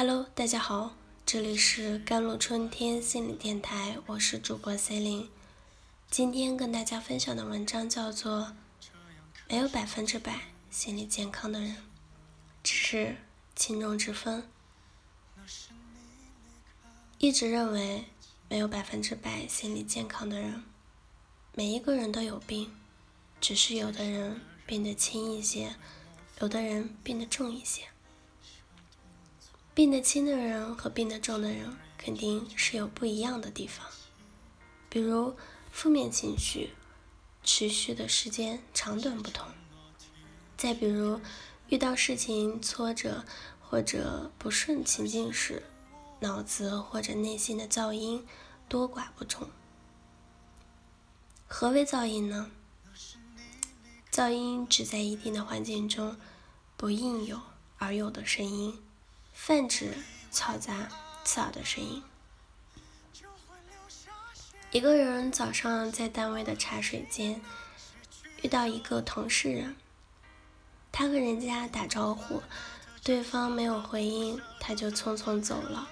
Hello，大家好，这里是甘露春天心理电台，我是主播 C 琳。今天跟大家分享的文章叫做《没有百分之百心理健康的人，只是轻重之分》。一直认为没有百分之百心理健康的人，每一个人都有病，只是有的人病得轻一些，有的人病得重一些。病得轻的人和病得重的人肯定是有不一样的地方，比如负面情绪持续的时间长短不同，再比如遇到事情挫折或者不顺情境时，脑子或者内心的噪音多寡不同。何为噪音呢？噪音指在一定的环境中不应有而有的声音。泛指嘈杂、刺耳的声音。一个人早上在单位的茶水间遇到一个同事，他和人家打招呼，对方没有回应，他就匆匆走了。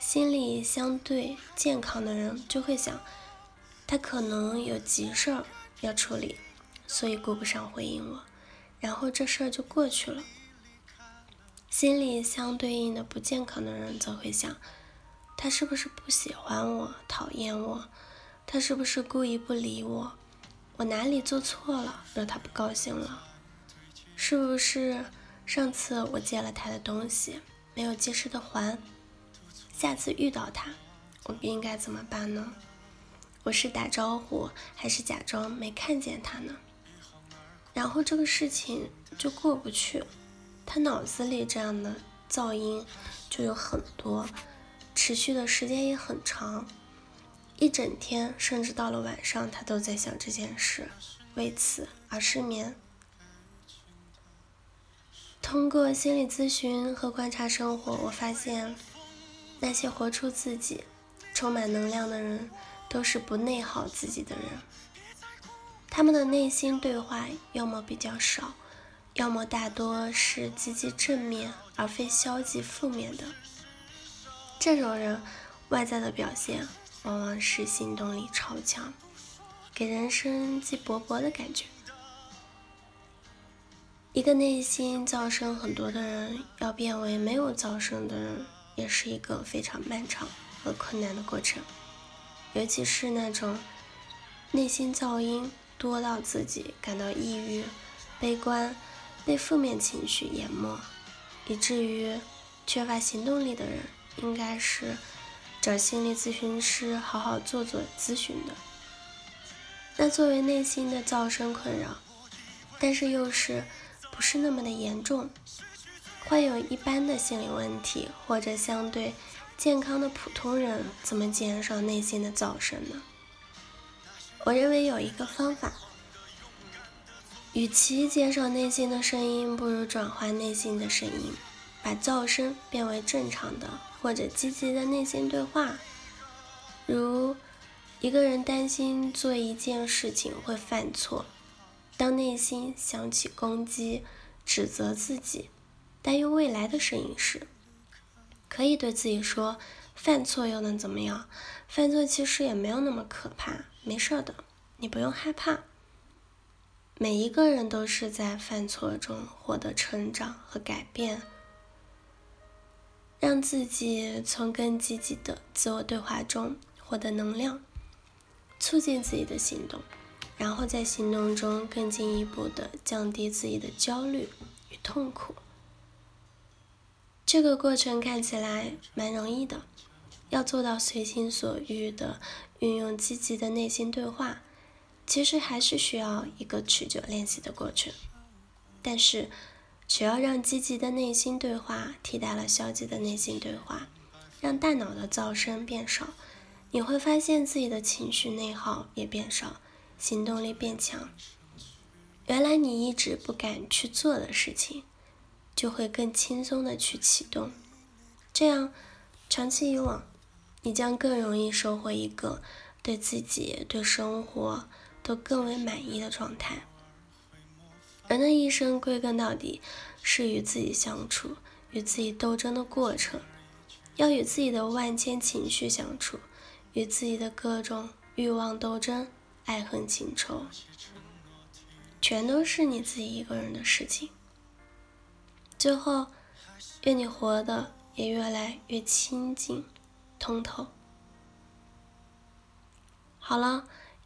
心理相对健康的人就会想，他可能有急事儿要处理，所以顾不上回应我，然后这事儿就过去了。心理相对应的不健康的人则会想：他是不是不喜欢我、讨厌我？他是不是故意不理我？我哪里做错了，惹他不高兴了？是不是上次我借了他的东西，没有及时的还？下次遇到他，我应该怎么办呢？我是打招呼，还是假装没看见他呢？然后这个事情就过不去。他脑子里这样的噪音就有很多，持续的时间也很长，一整天甚至到了晚上，他都在想这件事，为此而失眠。通过心理咨询和观察生活，我发现那些活出自己、充满能量的人，都是不内耗自己的人，他们的内心对话要么比较少。要么大多是积极正面，而非消极负面的。这种人外在的表现往往是行动力超强，给人生机勃勃的感觉。一个内心噪声很多的人，要变为没有噪声的人，也是一个非常漫长和困难的过程。尤其是那种内心噪音多到自己感到抑郁、悲观。被负面情绪淹没，以至于缺乏行动力的人，应该是找心理咨询师好好做做咨询的。那作为内心的噪声困扰，但是又是不是那么的严重，患有一般的心理问题或者相对健康的普通人，怎么减少内心的噪声呢？我认为有一个方法。与其减少内心的声音，不如转换内心的声音，把噪声变为正常的或者积极的内心对话。如一个人担心做一件事情会犯错，当内心响起攻击、指责自己、担忧未来的声音时，可以对自己说：“犯错又能怎么样？犯错其实也没有那么可怕，没事的，你不用害怕。”每一个人都是在犯错中获得成长和改变，让自己从更积极的自我对话中获得能量，促进自己的行动，然后在行动中更进一步的降低自己的焦虑与痛苦。这个过程看起来蛮容易的，要做到随心所欲的运用积极的内心对话。其实还是需要一个持久练习的过程，但是只要让积极的内心对话替代了消极的内心对话，让大脑的噪声变少，你会发现自己的情绪内耗也变少，行动力变强。原来你一直不敢去做的事情，就会更轻松的去启动。这样长期以往，你将更容易收获一个对自己、对生活。都更为满意的状态。人的一生归根到底是与自己相处，与自己斗争的过程，要与自己的万千情绪相处，与自己的各种欲望斗争、爱恨情仇，全都是你自己一个人的事情。最后，愿你活得也越来越清净、通透。好了，